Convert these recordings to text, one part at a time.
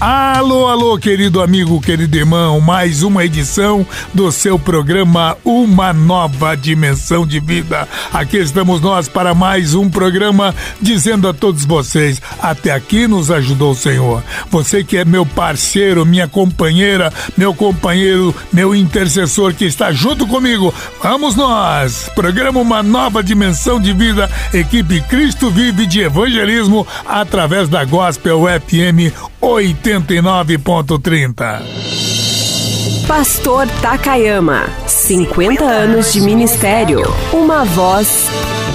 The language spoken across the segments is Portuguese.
Alô, alô, querido amigo, querido irmão, mais uma edição do seu programa Uma Nova Dimensão de Vida. Aqui estamos nós para mais um programa dizendo a todos vocês: até aqui nos ajudou o Senhor. Você que é meu parceiro, minha companheira, meu companheiro, meu intercessor que está junto comigo, vamos nós! Programa Uma Nova Dimensão de Vida, equipe Cristo Vive de Evangelismo através da Gospel FM 89.30. Pastor Takayama, 50 anos de ministério, uma voz,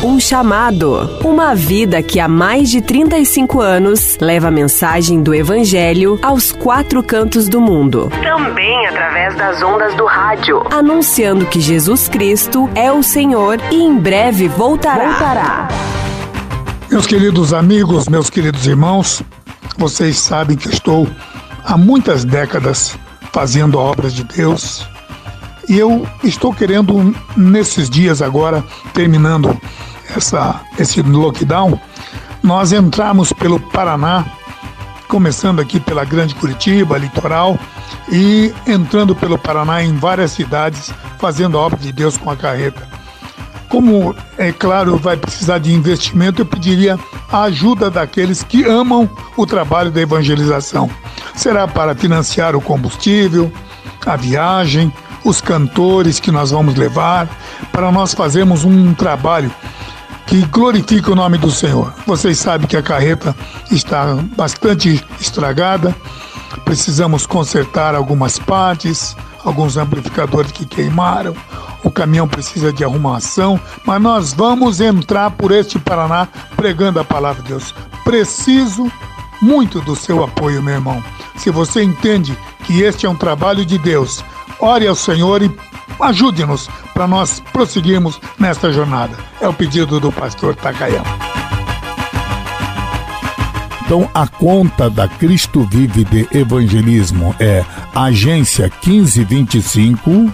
um chamado, uma vida que há mais de 35 anos leva a mensagem do Evangelho aos quatro cantos do mundo. Também através das ondas do rádio, anunciando que Jesus Cristo é o Senhor e em breve voltará. voltará. Meus queridos amigos, meus queridos irmãos, vocês sabem que estou há muitas décadas fazendo obras de Deus e eu estou querendo, nesses dias agora, terminando essa, esse lockdown, nós entramos pelo Paraná, começando aqui pela Grande Curitiba, litoral, e entrando pelo Paraná em várias cidades, fazendo a obra de Deus com a carreta. Como, é claro, vai precisar de investimento, eu pediria a ajuda daqueles que amam o trabalho da evangelização. Será para financiar o combustível, a viagem, os cantores que nós vamos levar, para nós fazermos um trabalho que glorifique o nome do Senhor. Vocês sabem que a carreta está bastante estragada, precisamos consertar algumas partes, alguns amplificadores que queimaram, o caminhão precisa de arrumação, mas nós vamos entrar por este Paraná pregando a palavra de Deus. Preciso muito do seu apoio, meu irmão. Se você entende que este é um trabalho de Deus, ore ao Senhor e ajude-nos para nós prosseguirmos nesta jornada. É o pedido do pastor Takayama. Então, a conta da Cristo Vive de Evangelismo é agência 1525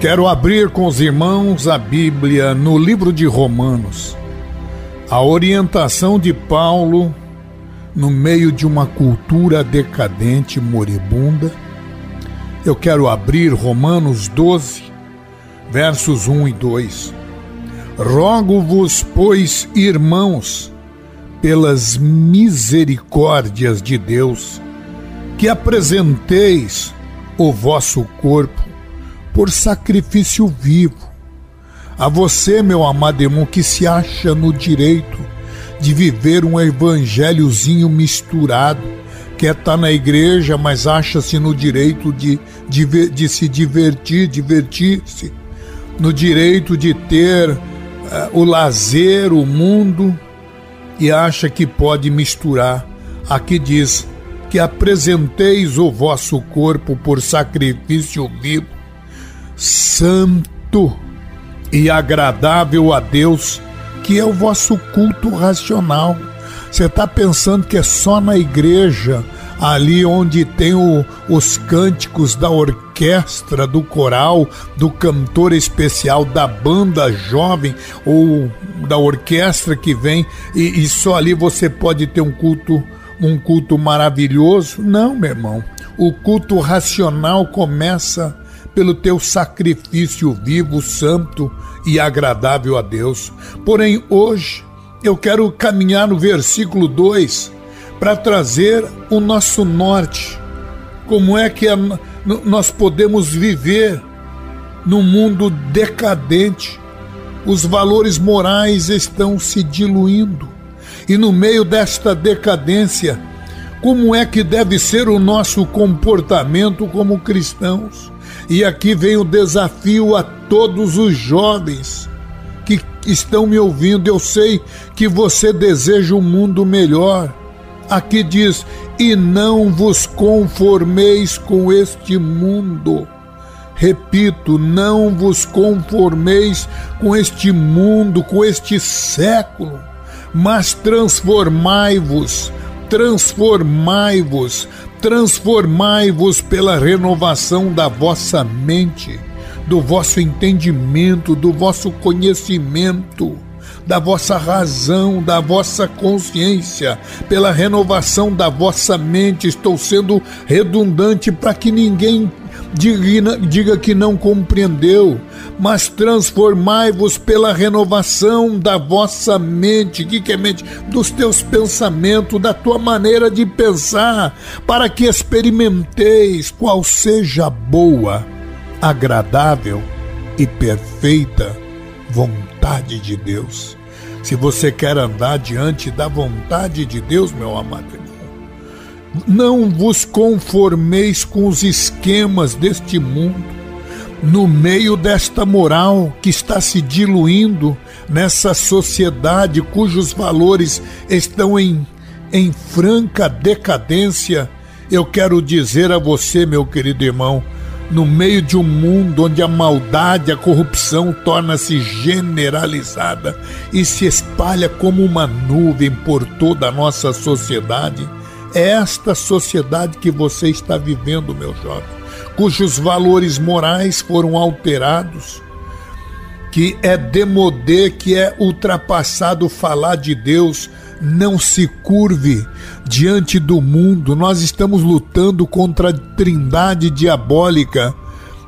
Quero abrir com os irmãos a Bíblia no livro de Romanos. A orientação de Paulo no meio de uma cultura decadente moribunda eu quero abrir Romanos 12, versos 1 e 2. Rogo-vos, pois, irmãos, pelas misericórdias de Deus, que apresenteis o vosso corpo por sacrifício vivo. A você, meu amado irmão, que se acha no direito de viver um evangelhozinho misturado, quer estar tá na igreja, mas acha-se no direito de, de, de se divertir, divertir-se, no direito de ter uh, o lazer, o mundo, e acha que pode misturar. Aqui diz que apresenteis o vosso corpo por sacrifício vivo, santo e agradável a Deus, que é o vosso culto racional. Você está pensando que é só na igreja, ali onde tem o, os cânticos da orquestra, do coral, do cantor especial, da banda jovem ou da orquestra que vem, e, e só ali você pode ter um culto, um culto maravilhoso? Não, meu irmão. O culto racional começa pelo teu sacrifício vivo, santo e agradável a Deus. Porém, hoje eu quero caminhar no versículo 2 para trazer o nosso norte. Como é que nós podemos viver num mundo decadente? Os valores morais estão se diluindo. E no meio desta decadência, como é que deve ser o nosso comportamento como cristãos? E aqui vem o desafio a todos os jovens que estão me ouvindo. Eu sei que você deseja um mundo melhor. Aqui diz: e não vos conformeis com este mundo. Repito, não vos conformeis com este mundo, com este século, mas transformai-vos, transformai-vos, transformai-vos pela renovação da vossa mente, do vosso entendimento, do vosso conhecimento, da vossa razão, da vossa consciência, pela renovação da vossa mente. Estou sendo redundante para que ninguém diga, diga que não compreendeu, mas transformai-vos pela renovação da vossa mente. Que é mente? Dos teus pensamentos, da tua maneira de pensar, para que experimenteis qual seja a boa, agradável e perfeita vontade de Deus. Se você quer andar diante da vontade de Deus, meu amado irmão, não vos conformeis com os esquemas deste mundo, no meio desta moral que está se diluindo nessa sociedade cujos valores estão em, em franca decadência. Eu quero dizer a você, meu querido irmão, no meio de um mundo onde a maldade, a corrupção torna-se generalizada e se espalha como uma nuvem por toda a nossa sociedade, esta sociedade que você está vivendo, meu jovem, cujos valores morais foram alterados, que é demodê, que é ultrapassado falar de Deus, não se curve diante do mundo. Nós estamos lutando contra a trindade diabólica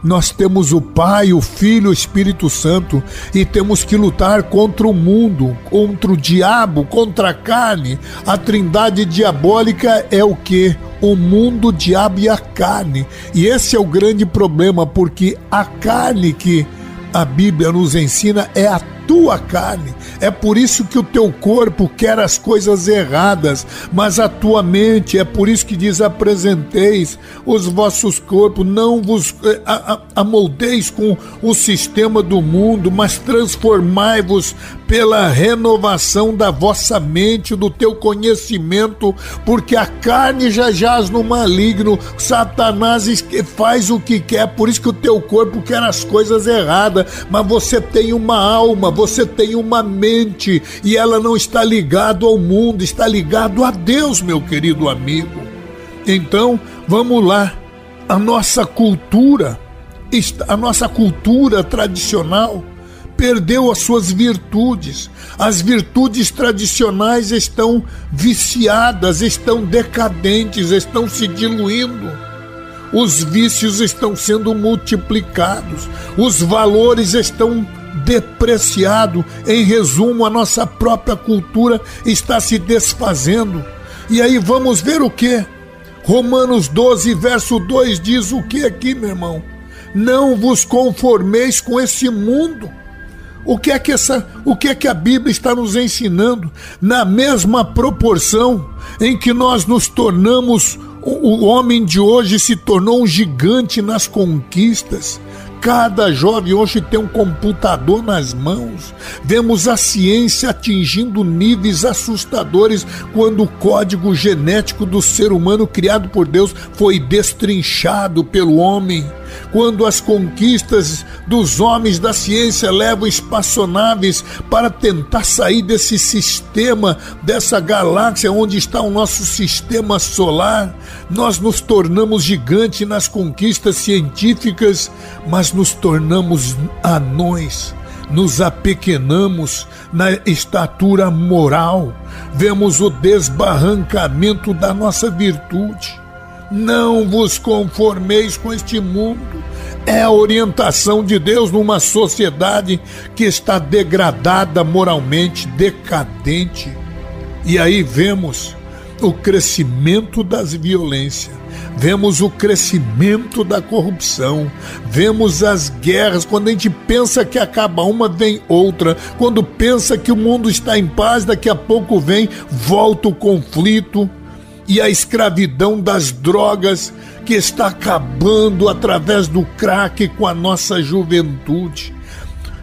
nós temos o Pai, o Filho, o Espírito Santo e temos que lutar contra o mundo, contra o diabo, contra a carne. A trindade diabólica é o que? O mundo, o diabo e a carne. E esse é o grande problema, porque a carne que a Bíblia nos ensina é a tua carne. É por isso que o teu corpo quer as coisas erradas, mas a tua mente, é por isso que diz: apresenteis os vossos corpos, não vos eh, amoldeis com o sistema do mundo, mas transformai-vos pela renovação da vossa mente, do teu conhecimento, porque a carne já jaz no maligno, Satanás faz o que quer, por isso que o teu corpo quer as coisas erradas, mas você tem uma alma, você tem uma mente e ela não está ligado ao mundo, está ligado a Deus, meu querido amigo. Então, vamos lá. A nossa cultura, a nossa cultura tradicional perdeu as suas virtudes. As virtudes tradicionais estão viciadas, estão decadentes, estão se diluindo. os vícios estão sendo multiplicados, os valores estão depreciados. Em resumo, a nossa própria cultura está se desfazendo. E aí vamos ver o que? Romanos 12, verso 2 diz o que aqui, meu irmão? Não vos conformeis com esse mundo. O que é que essa, o que é que a Bíblia está nos ensinando? Na mesma proporção em que nós nos tornamos o homem de hoje se tornou um gigante nas conquistas. Cada jovem hoje tem um computador nas mãos. Vemos a ciência atingindo níveis assustadores quando o código genético do ser humano criado por Deus foi destrinchado pelo homem. Quando as conquistas dos homens da ciência levam espaçonaves para tentar sair desse sistema, dessa galáxia onde está o nosso sistema solar, nós nos tornamos gigantes nas conquistas científicas, mas nos tornamos anões, nos apequenamos na estatura moral, vemos o desbarrancamento da nossa virtude. Não vos conformeis com este mundo. É a orientação de Deus numa sociedade que está degradada moralmente, decadente. E aí vemos o crescimento das violências vemos o crescimento da corrupção, vemos as guerras. Quando a gente pensa que acaba uma, vem outra. Quando pensa que o mundo está em paz, daqui a pouco vem, volta o conflito e a escravidão das drogas que está acabando através do crack com a nossa juventude.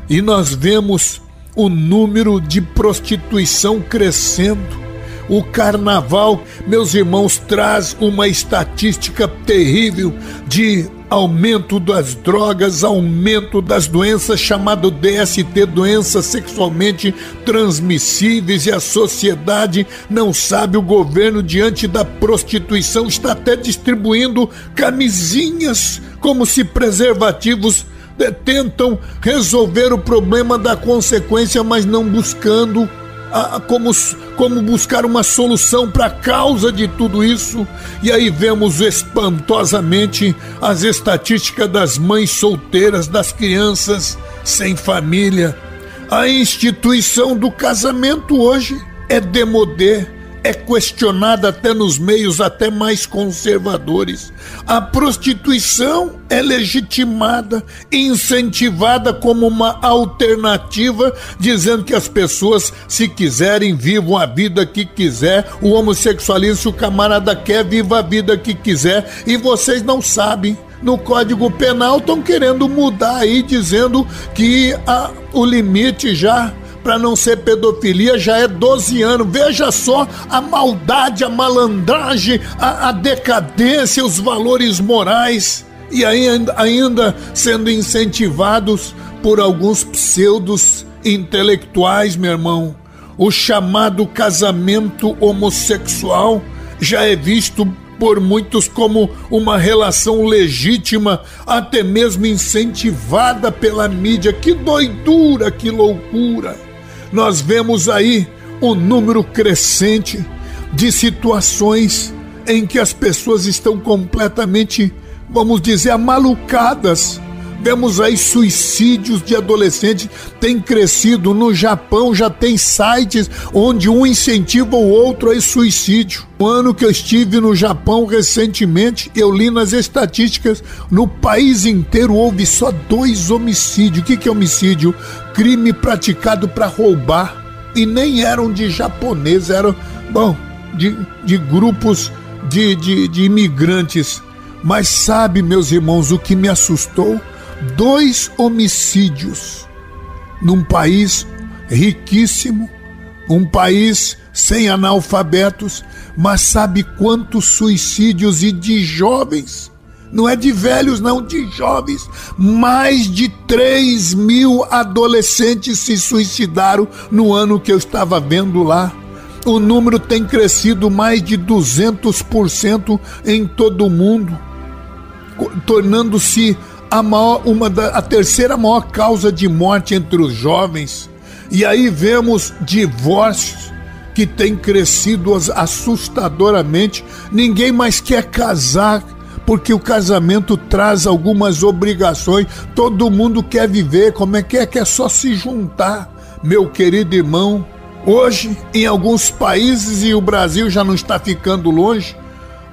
E nós vemos o número de prostituição crescendo o carnaval, meus irmãos, traz uma estatística terrível de aumento das drogas, aumento das doenças chamado DST, doenças sexualmente transmissíveis e a sociedade não sabe o governo diante da prostituição está até distribuindo camisinhas como se preservativos tentam resolver o problema da consequência, mas não buscando a, como, como buscar uma solução para a causa de tudo isso. E aí vemos espantosamente as estatísticas das mães solteiras, das crianças sem família. A instituição do casamento hoje é demodê é questionada até nos meios até mais conservadores. A prostituição é legitimada, incentivada como uma alternativa, dizendo que as pessoas, se quiserem, vivam a vida que quiser. O homossexualismo, se o camarada quer, viva a vida que quiser. E vocês não sabem no Código Penal estão querendo mudar aí, dizendo que a, o limite já para não ser pedofilia já é 12 anos. Veja só a maldade, a malandragem, a, a decadência, os valores morais e ainda, ainda sendo incentivados por alguns pseudos intelectuais, meu irmão. O chamado casamento homossexual já é visto por muitos como uma relação legítima, até mesmo incentivada pela mídia. Que doidura, que loucura! Nós vemos aí um número crescente de situações em que as pessoas estão completamente, vamos dizer, amalucadas. Vemos aí suicídios de adolescentes, tem crescido. No Japão já tem sites onde um incentiva o outro a suicídio. O ano que eu estive no Japão recentemente, eu li nas estatísticas, no país inteiro houve só dois homicídios. O que, que é homicídio? crime praticado para roubar e nem eram de japoneses, eram, bom, de, de grupos de, de, de imigrantes. Mas sabe, meus irmãos, o que me assustou? Dois homicídios num país riquíssimo, um país sem analfabetos, mas sabe quantos suicídios e de jovens? não é de velhos, não, de jovens. Mais de 3 mil adolescentes se suicidaram no ano que eu estava vendo lá. O número tem crescido mais de 200% em todo o mundo, tornando-se a, maior, uma da, a terceira maior causa de morte entre os jovens. E aí vemos divórcios que têm crescido assustadoramente. Ninguém mais quer casar porque o casamento traz algumas obrigações. Todo mundo quer viver, como é que é que é só se juntar, meu querido irmão. Hoje, em alguns países e o Brasil já não está ficando longe,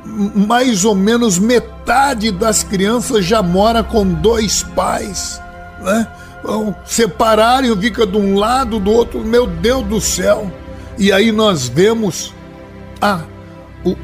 mais ou menos metade das crianças já mora com dois pais, né? Vão separarem, fica de um lado do outro, meu Deus do céu. E aí nós vemos a o,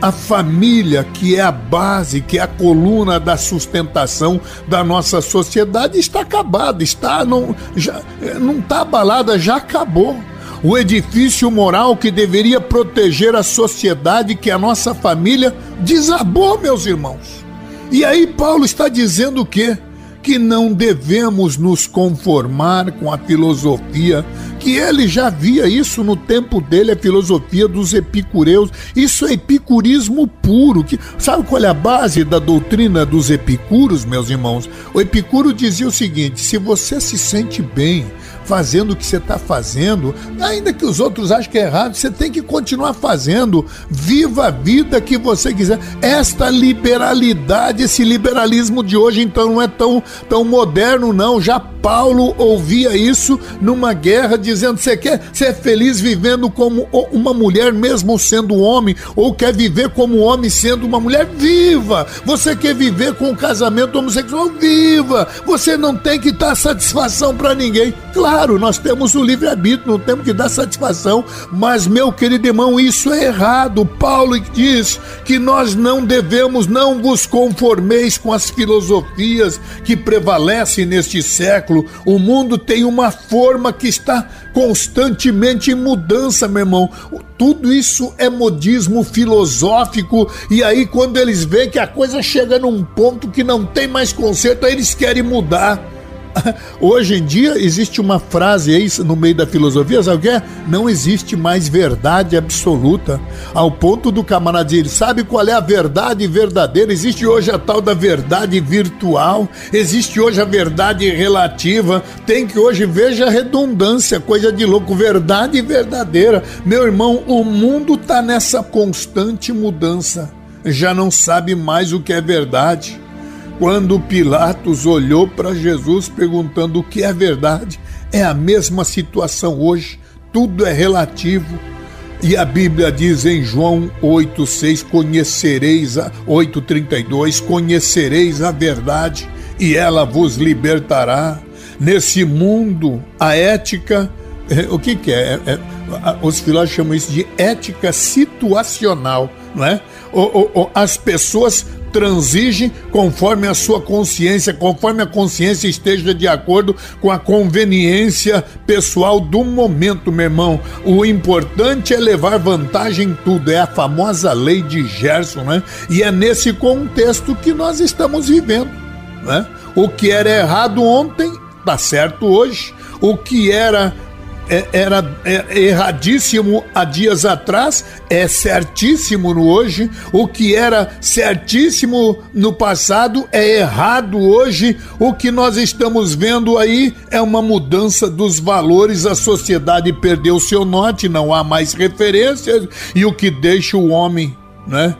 a família, que é a base, que é a coluna da sustentação da nossa sociedade, está acabada, está não já não está abalada, já acabou o edifício moral que deveria proteger a sociedade, que é a nossa família, desabou, meus irmãos. E aí Paulo está dizendo o quê? Que não devemos nos conformar com a filosofia, que ele já via isso no tempo dele, a filosofia dos epicureus. Isso é epicurismo puro. Que, sabe qual é a base da doutrina dos epicuros, meus irmãos? O epicuro dizia o seguinte: se você se sente bem, fazendo o que você está fazendo, ainda que os outros achem que é errado, você tem que continuar fazendo. Viva a vida que você quiser. Esta liberalidade, esse liberalismo de hoje, então, não é tão, tão moderno, não. Já Paulo ouvia isso numa guerra, dizendo: você quer ser feliz vivendo como uma mulher, mesmo sendo homem, ou quer viver como homem sendo uma mulher? Viva! Você quer viver com um casamento homossexual? Viva! Você não tem que dar satisfação para ninguém. Claro, nós temos o livre-arbítrio, não temos que dar satisfação, mas, meu querido irmão, isso é errado. Paulo diz que nós não devemos, não vos conformeis com as filosofias que prevalecem neste século, o mundo tem uma forma que está constantemente em mudança, meu irmão. Tudo isso é modismo filosófico, e aí, quando eles veem que a coisa chega num ponto que não tem mais conserto, aí eles querem mudar. Hoje em dia existe uma frase aí no meio da filosofia, sabe o que é? Não existe mais verdade absoluta. Ao ponto do camarada dizer, sabe qual é a verdade verdadeira? Existe hoje a tal da verdade virtual, existe hoje a verdade relativa. Tem que hoje, veja a redundância, coisa de louco, verdade verdadeira. Meu irmão, o mundo está nessa constante mudança. Já não sabe mais o que é verdade. Quando Pilatos olhou para Jesus perguntando o que é verdade, é a mesma situação hoje, tudo é relativo. E a Bíblia diz em João 8:6, conhecereis a 8:32, conhecereis a verdade e ela vos libertará. Nesse mundo, a ética, é, o que, que é? é, é os filósofos chamam isso de ética situacional, não é? as pessoas transige conforme a sua consciência, conforme a consciência esteja de acordo com a conveniência pessoal do momento, meu irmão. O importante é levar vantagem em tudo, é a famosa lei de Gerson, né? E é nesse contexto que nós estamos vivendo, né? O que era errado ontem, tá certo hoje. O que era era é, erradíssimo há dias atrás, é certíssimo no hoje. O que era certíssimo no passado é errado hoje. O que nós estamos vendo aí é uma mudança dos valores. A sociedade perdeu seu norte, não há mais referências, e o que deixa o homem, né?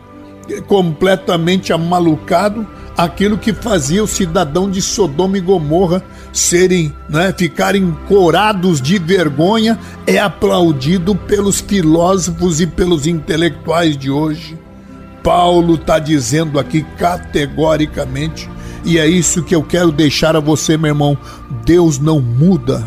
completamente amalucado, aquilo que fazia o cidadão de Sodoma e Gomorra serem, né, ficarem corados de vergonha, é aplaudido pelos filósofos e pelos intelectuais de hoje. Paulo está dizendo aqui categoricamente, e é isso que eu quero deixar a você, meu irmão: Deus não muda,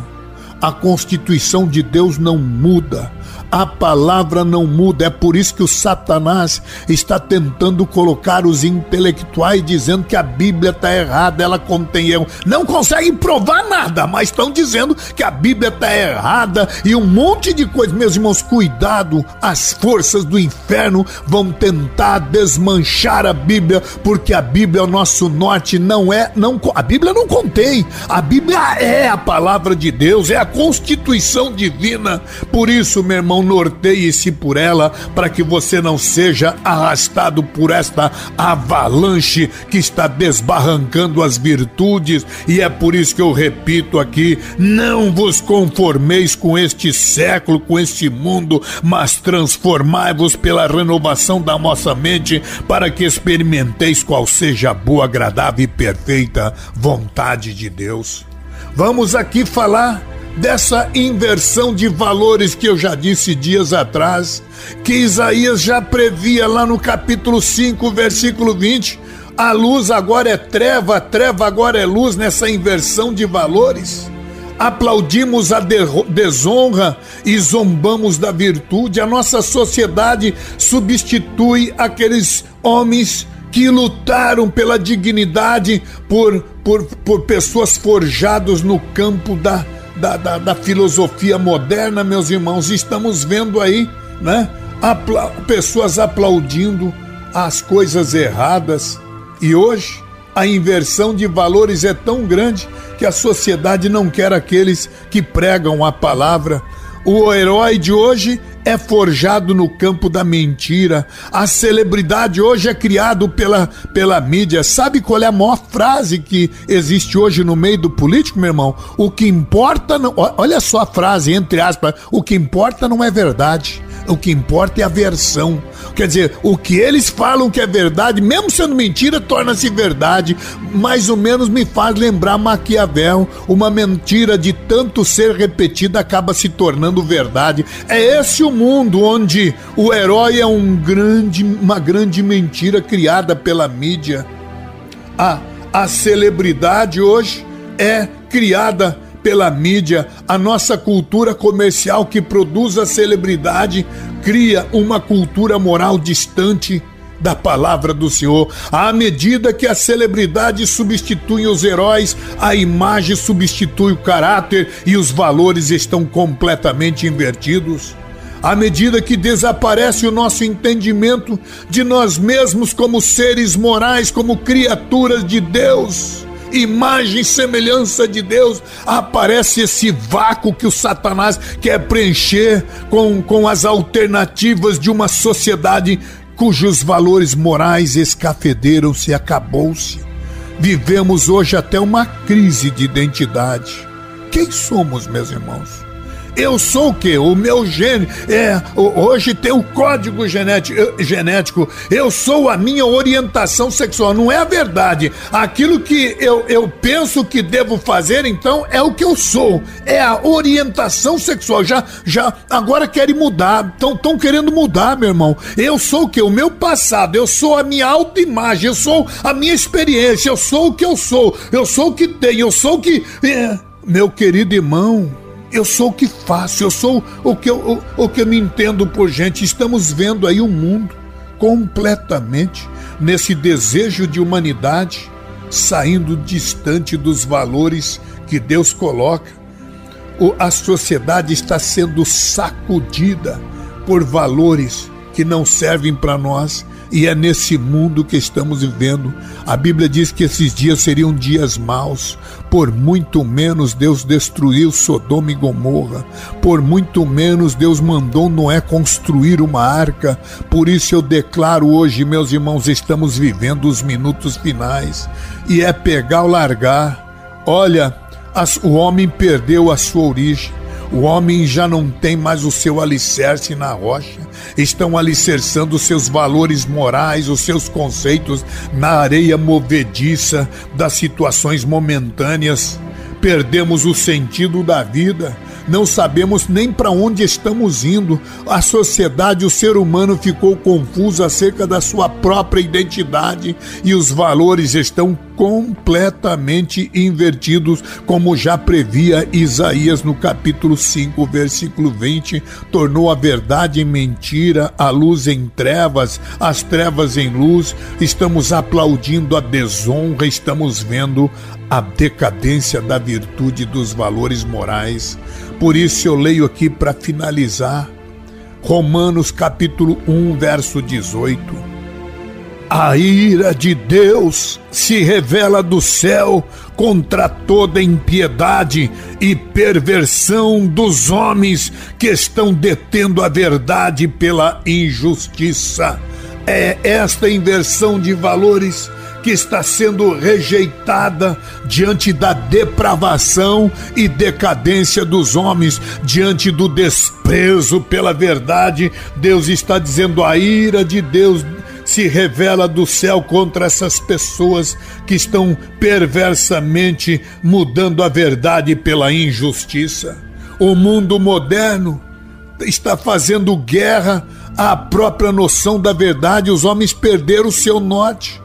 a constituição de Deus não muda a palavra não muda. É por isso que o Satanás está tentando colocar os intelectuais dizendo que a Bíblia está errada, ela contém erro. Não conseguem provar nada, mas estão dizendo que a Bíblia está errada e um monte de coisas. Meus irmãos, cuidado, as forças do inferno vão tentar desmanchar a Bíblia, porque a Bíblia é o nosso norte, não é, não, a Bíblia não contém. A Bíblia é a palavra de Deus, é a constituição divina. Por isso, meu irmão, norteie-se por ela, para que você não seja arrastado por esta avalanche que está desbarrancando as virtudes. E é por isso que eu repito aqui: não vos conformeis com este século, com este mundo, mas transformai-vos pela renovação da vossa mente, para que experimenteis qual seja a boa, agradável e perfeita vontade de Deus. Vamos aqui falar dessa inversão de valores que eu já disse dias atrás, que Isaías já previa lá no capítulo 5, versículo 20. A luz agora é treva, a treva agora é luz nessa inversão de valores. Aplaudimos a desonra e zombamos da virtude. A nossa sociedade substitui aqueles homens que lutaram pela dignidade por, por, por pessoas forjadas no campo da, da, da, da, filosofia moderna, meus irmãos. Estamos vendo aí, né? Apla pessoas aplaudindo as coisas erradas. E hoje a inversão de valores é tão grande que a sociedade não quer aqueles que pregam a palavra. O herói de hoje é forjado no campo da mentira. A celebridade hoje é criado pela, pela mídia. Sabe qual é a maior frase que existe hoje no meio do político, meu irmão? O que importa não. Olha só a frase, entre aspas. O que importa não é verdade. O que importa é a versão. Quer dizer, o que eles falam que é verdade, mesmo sendo mentira, torna-se verdade. Mais ou menos me faz lembrar Maquiavel. Uma mentira de tanto ser repetida acaba se tornando verdade. É esse o mundo onde o herói é um grande, uma grande mentira criada pela mídia. A, a celebridade hoje é criada pela mídia, a nossa cultura comercial que produz a celebridade cria uma cultura moral distante da palavra do Senhor. À medida que a celebridade substitui os heróis, a imagem substitui o caráter e os valores estão completamente invertidos. À medida que desaparece o nosso entendimento de nós mesmos como seres morais, como criaturas de Deus, imagem e semelhança de Deus, aparece esse vácuo que o Satanás quer preencher com, com as alternativas de uma sociedade cujos valores morais escafederam-se e acabou-se. Vivemos hoje até uma crise de identidade. Quem somos, meus irmãos? Eu sou o quê? O meu gene. É, hoje tem o código genético. Eu sou a minha orientação sexual. Não é a verdade. Aquilo que eu, eu penso que devo fazer, então, é o que eu sou. É a orientação sexual. Já, já agora querem mudar. Estão querendo mudar, meu irmão. Eu sou o quê? O meu passado. Eu sou a minha autoimagem. Eu sou a minha experiência. Eu sou o que eu sou. Eu sou o que tenho. Eu sou o que. É, meu querido irmão eu sou o que faço, eu sou o que eu, o, o que eu me entendo por gente. Estamos vendo aí o um mundo completamente nesse desejo de humanidade saindo distante dos valores que Deus coloca. A sociedade está sendo sacudida por valores que não servem para nós e é nesse mundo que estamos vivendo. A Bíblia diz que esses dias seriam dias maus. Por muito menos Deus destruiu Sodoma e Gomorra. Por muito menos Deus mandou Noé construir uma arca. Por isso eu declaro hoje, meus irmãos, estamos vivendo os minutos finais. E é pegar ou largar. Olha, o homem perdeu a sua origem. O homem já não tem mais o seu alicerce na rocha, estão alicerçando seus valores morais, os seus conceitos na areia movediça das situações momentâneas. Perdemos o sentido da vida não sabemos nem para onde estamos indo. A sociedade, o ser humano ficou confuso acerca da sua própria identidade e os valores estão completamente invertidos, como já previa Isaías no capítulo 5, versículo 20, tornou a verdade em mentira, a luz em trevas, as trevas em luz. Estamos aplaudindo a desonra, estamos vendo a decadência da virtude dos valores morais. Por isso eu leio aqui para finalizar Romanos capítulo 1, verso 18. A ira de Deus se revela do céu contra toda impiedade e perversão dos homens que estão detendo a verdade pela injustiça. É esta inversão de valores que está sendo rejeitada diante da depravação e decadência dos homens, diante do desprezo pela verdade. Deus está dizendo a ira de Deus se revela do céu contra essas pessoas que estão perversamente mudando a verdade pela injustiça. O mundo moderno está fazendo guerra à própria noção da verdade, os homens perderam o seu norte.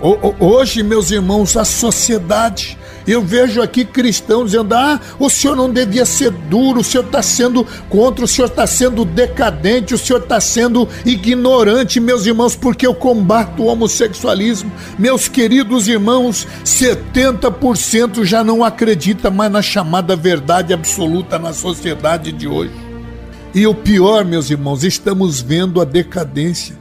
Hoje, meus irmãos, a sociedade, eu vejo aqui cristãos dizendo: ah, o senhor não devia ser duro, o senhor está sendo contra, o senhor está sendo decadente, o senhor está sendo ignorante, meus irmãos, porque eu combato o homossexualismo. Meus queridos irmãos, 70% já não acredita mais na chamada verdade absoluta na sociedade de hoje. E o pior, meus irmãos, estamos vendo a decadência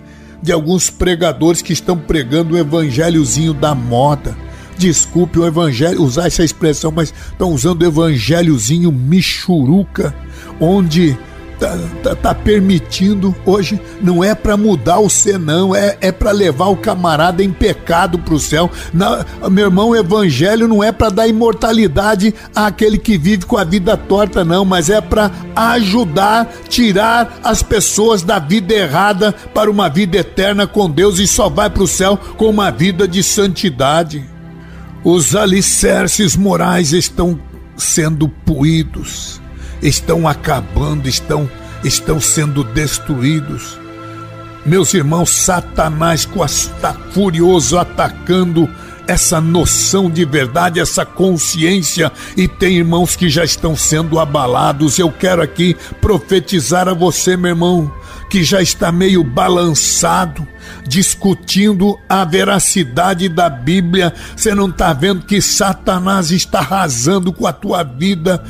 de alguns pregadores que estão pregando o evangelhozinho da moda. Desculpe o evangelho, usar essa expressão, mas estão usando o evangelhozinho michuruca, onde tá, tá, tá permitindo hoje não é para mudar o ser não é, é para levar o camarada em pecado para o céu. Na, meu irmão o evangelho não é para dar imortalidade àquele que vive com a vida torta não mas é para ajudar tirar as pessoas da vida errada para uma vida eterna com Deus e só vai para o céu com uma vida de santidade. Os alicerces morais estão sendo puídos estão acabando, estão, estão sendo destruídos. Meus irmãos, Satanás está furioso atacando essa noção de verdade, essa consciência, e tem irmãos que já estão sendo abalados. Eu quero aqui profetizar a você, meu irmão, que já está meio balançado, discutindo a veracidade da Bíblia. Você não está vendo que Satanás está arrasando com a tua vida,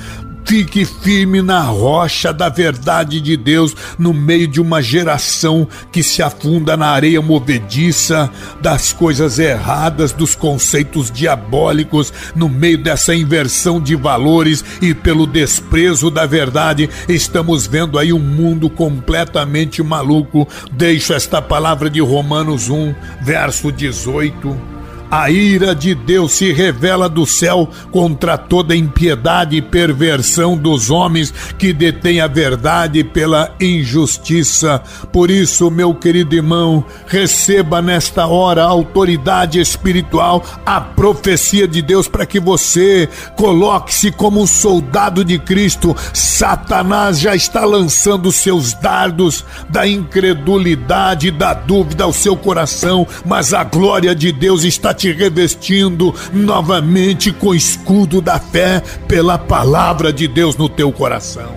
Fique firme na rocha da verdade de Deus, no meio de uma geração que se afunda na areia movediça das coisas erradas, dos conceitos diabólicos, no meio dessa inversão de valores e pelo desprezo da verdade, estamos vendo aí um mundo completamente maluco. Deixo esta palavra de Romanos 1, verso 18 a ira de Deus se revela do céu contra toda impiedade e perversão dos homens que detêm a verdade pela injustiça. Por isso, meu querido irmão, receba nesta hora a autoridade espiritual, a profecia de Deus para que você coloque-se como um soldado de Cristo. Satanás já está lançando seus dardos da incredulidade, da dúvida ao seu coração, mas a glória de Deus está te revestindo novamente com o escudo da fé pela palavra de Deus no teu coração.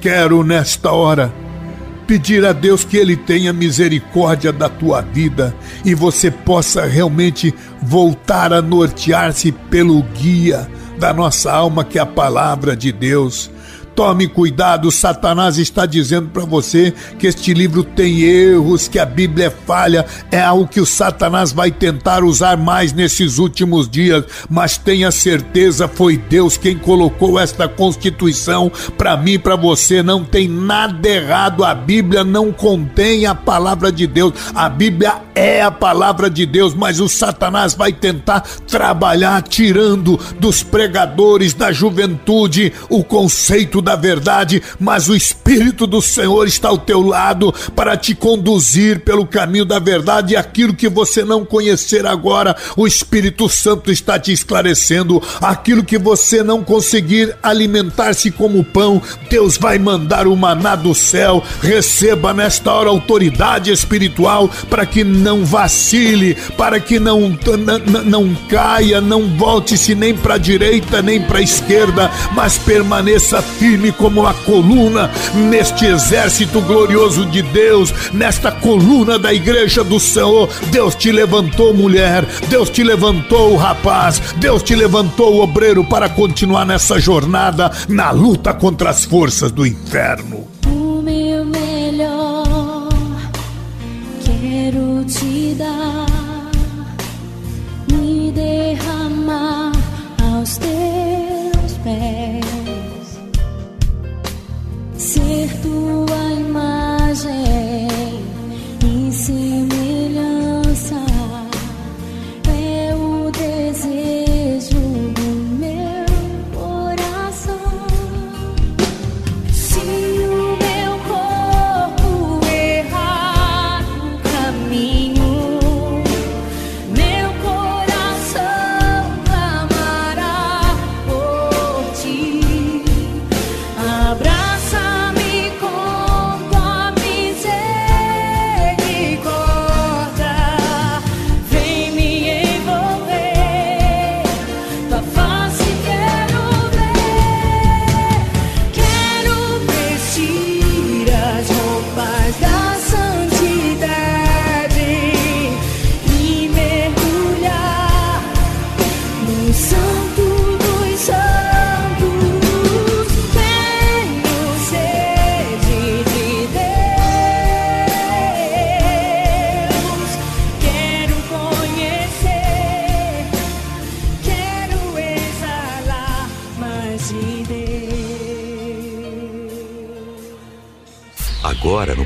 Quero nesta hora pedir a Deus que Ele tenha misericórdia da tua vida e você possa realmente voltar a nortear-se pelo guia da nossa alma, que é a palavra de Deus. Tome cuidado, Satanás está dizendo para você que este livro tem erros, que a Bíblia é falha, é algo que o Satanás vai tentar usar mais nesses últimos dias, mas tenha certeza, foi Deus quem colocou esta constituição para mim e para você. Não tem nada errado, a Bíblia não contém a palavra de Deus, a Bíblia é a palavra de Deus, mas o Satanás vai tentar trabalhar tirando dos pregadores da juventude o conceito da da verdade, mas o Espírito do Senhor está ao teu lado para te conduzir pelo caminho da verdade e aquilo que você não conhecer agora, o Espírito Santo está te esclarecendo. Aquilo que você não conseguir alimentar-se como pão, Deus vai mandar o maná do céu. Receba nesta hora autoridade espiritual para que não vacile, para que não, não, não caia, não volte-se nem para a direita nem para a esquerda, mas permaneça firme firme como uma coluna neste exército glorioso de Deus, nesta coluna da igreja do Senhor. Deus te levantou, mulher, Deus te levantou, rapaz, Deus te levantou, obreiro, para continuar nessa jornada na luta contra as forças do inferno.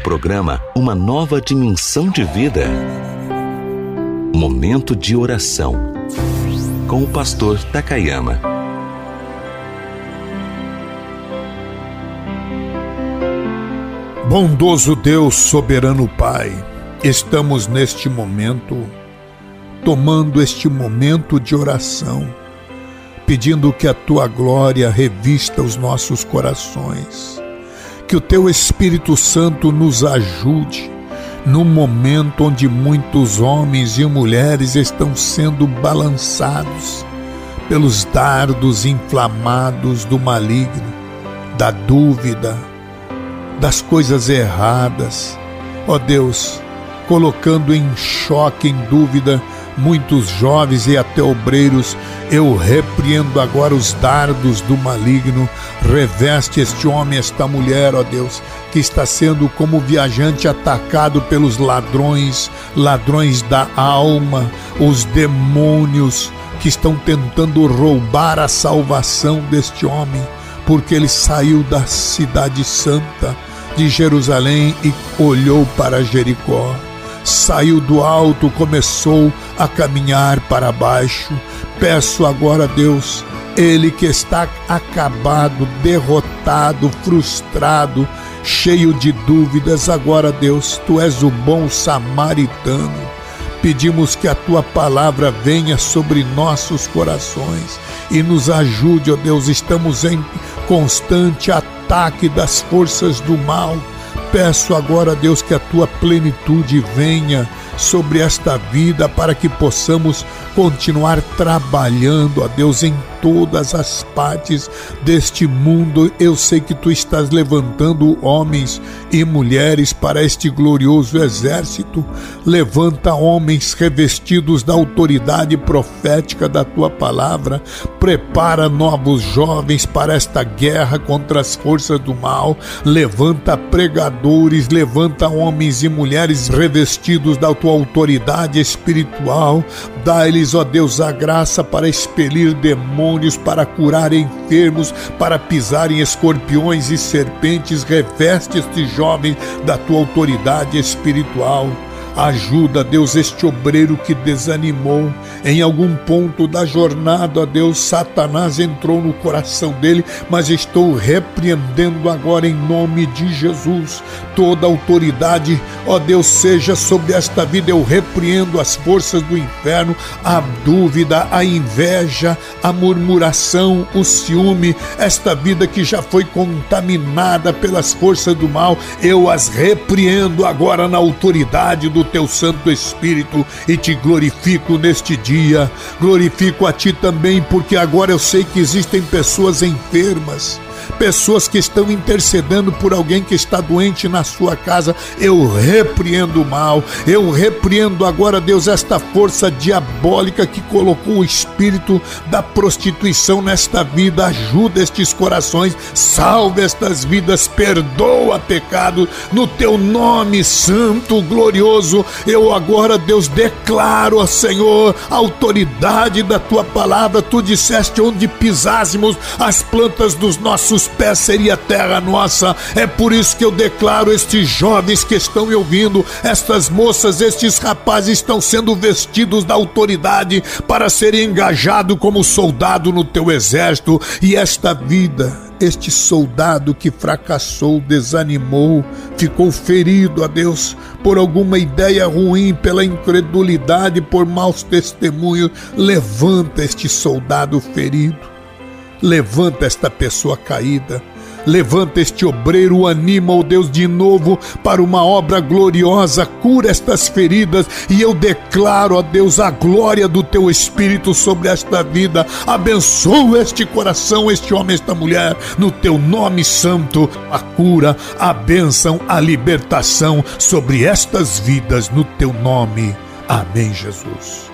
Programa Uma Nova Dimensão de Vida. Momento de oração com o pastor Takayama. Bondoso Deus, soberano Pai, estamos neste momento, tomando este momento de oração, pedindo que a tua glória revista os nossos corações que o teu Espírito Santo nos ajude no momento onde muitos homens e mulheres estão sendo balançados pelos dardos inflamados do maligno, da dúvida, das coisas erradas. Ó Deus, colocando em choque, em dúvida, muitos jovens e até obreiros, eu repreendo agora os dardos do maligno. Reveste este homem, esta mulher, ó Deus, que está sendo como viajante atacado pelos ladrões, ladrões da alma, os demônios que estão tentando roubar a salvação deste homem, porque ele saiu da cidade santa de Jerusalém e olhou para Jericó saiu do alto, começou a caminhar para baixo. Peço agora a Deus, ele que está acabado, derrotado, frustrado, cheio de dúvidas, agora Deus, tu és o bom samaritano. Pedimos que a tua palavra venha sobre nossos corações e nos ajude, ó Deus. Estamos em constante ataque das forças do mal Peço agora, Deus, que a tua plenitude venha sobre esta vida para que possamos continuar trabalhando, ó Deus, em todas as partes deste mundo. Eu sei que tu estás levantando homens e mulheres para este glorioso exército. Levanta homens revestidos da autoridade profética da tua palavra. Prepara novos jovens para esta guerra contra as forças do mal. Levanta pregadores, levanta homens e mulheres revestidos da tua autoridade espiritual. Dá-lhes, ó Deus, a graça para expelir demônios, para curar enfermos, para pisar em escorpiões e serpentes. Reveste este jovem da tua autoridade espiritual. Ajuda, Deus, este obreiro que desanimou. Em algum ponto da jornada, Deus, Satanás entrou no coração dele, mas estou repreendendo agora em nome de Jesus. Toda autoridade, ó Deus, seja sobre esta vida. Eu repreendo as forças do inferno, a dúvida, a inveja, a murmuração, o ciúme, esta vida que já foi contaminada pelas forças do mal. Eu as repreendo agora na autoridade do teu Santo Espírito e te glorifico neste dia. Glorifico a ti também, porque agora eu sei que existem pessoas enfermas pessoas que estão intercedendo por alguém que está doente na sua casa. Eu repreendo o mal, eu repreendo agora, Deus, esta força diabólica que colocou o espírito da prostituição nesta vida. Ajuda estes corações, salve estas vidas, perdoa pecado no teu nome santo, glorioso. Eu agora, Deus, declaro, Senhor, a autoridade da tua palavra. Tu disseste onde pisássemos as plantas dos nossos pés seria terra nossa. É por isso que eu declaro estes jovens que estão me ouvindo, estas moças, estes rapazes estão sendo vestidos da autoridade para serem engajados como soldado no teu exército e esta vida este soldado que fracassou, desanimou, ficou ferido a Deus por alguma ideia ruim, pela incredulidade, por maus testemunhos, levanta este soldado ferido, levanta esta pessoa caída Levanta este obreiro, anima, oh Deus, de novo para uma obra gloriosa, cura estas feridas e eu declaro, ó Deus, a glória do teu Espírito sobre esta vida. Abençoa este coração, este homem, esta mulher, no teu nome santo, a cura, a bênção, a libertação sobre estas vidas, no teu nome. Amém, Jesus.